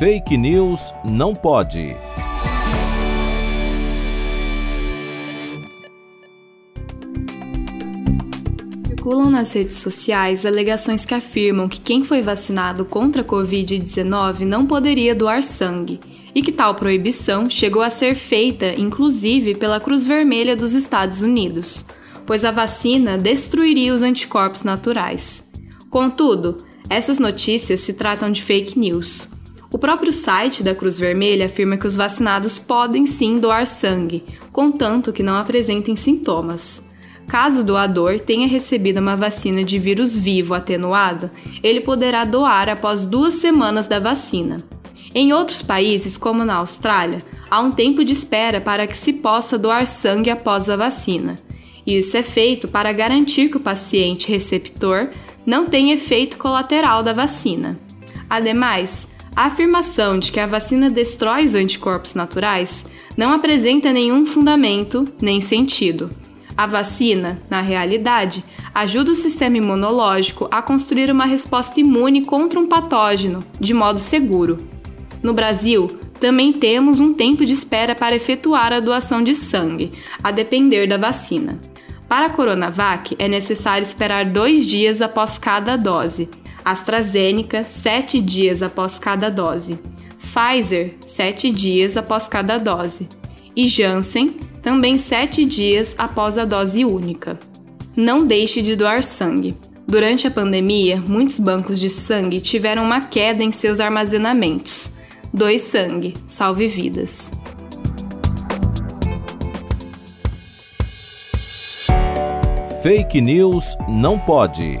Fake News não pode. Circulam nas redes sociais alegações que afirmam que quem foi vacinado contra a Covid-19 não poderia doar sangue e que tal proibição chegou a ser feita, inclusive, pela Cruz Vermelha dos Estados Unidos, pois a vacina destruiria os anticorpos naturais. Contudo, essas notícias se tratam de fake news. O próprio site da Cruz Vermelha afirma que os vacinados podem sim doar sangue, contanto que não apresentem sintomas. Caso o doador tenha recebido uma vacina de vírus vivo atenuado, ele poderá doar após duas semanas da vacina. Em outros países, como na Austrália, há um tempo de espera para que se possa doar sangue após a vacina. Isso é feito para garantir que o paciente receptor não tenha efeito colateral da vacina. Ademais, a afirmação de que a vacina destrói os anticorpos naturais não apresenta nenhum fundamento nem sentido. A vacina, na realidade, ajuda o sistema imunológico a construir uma resposta imune contra um patógeno de modo seguro. No Brasil, também temos um tempo de espera para efetuar a doação de sangue, a depender da vacina. Para a Coronavac, é necessário esperar dois dias após cada dose. AstraZeneca, sete dias após cada dose. Pfizer, sete dias após cada dose. E Janssen, também sete dias após a dose única. Não deixe de doar sangue. Durante a pandemia, muitos bancos de sangue tiveram uma queda em seus armazenamentos. Doe sangue, salve vidas. Fake News não pode.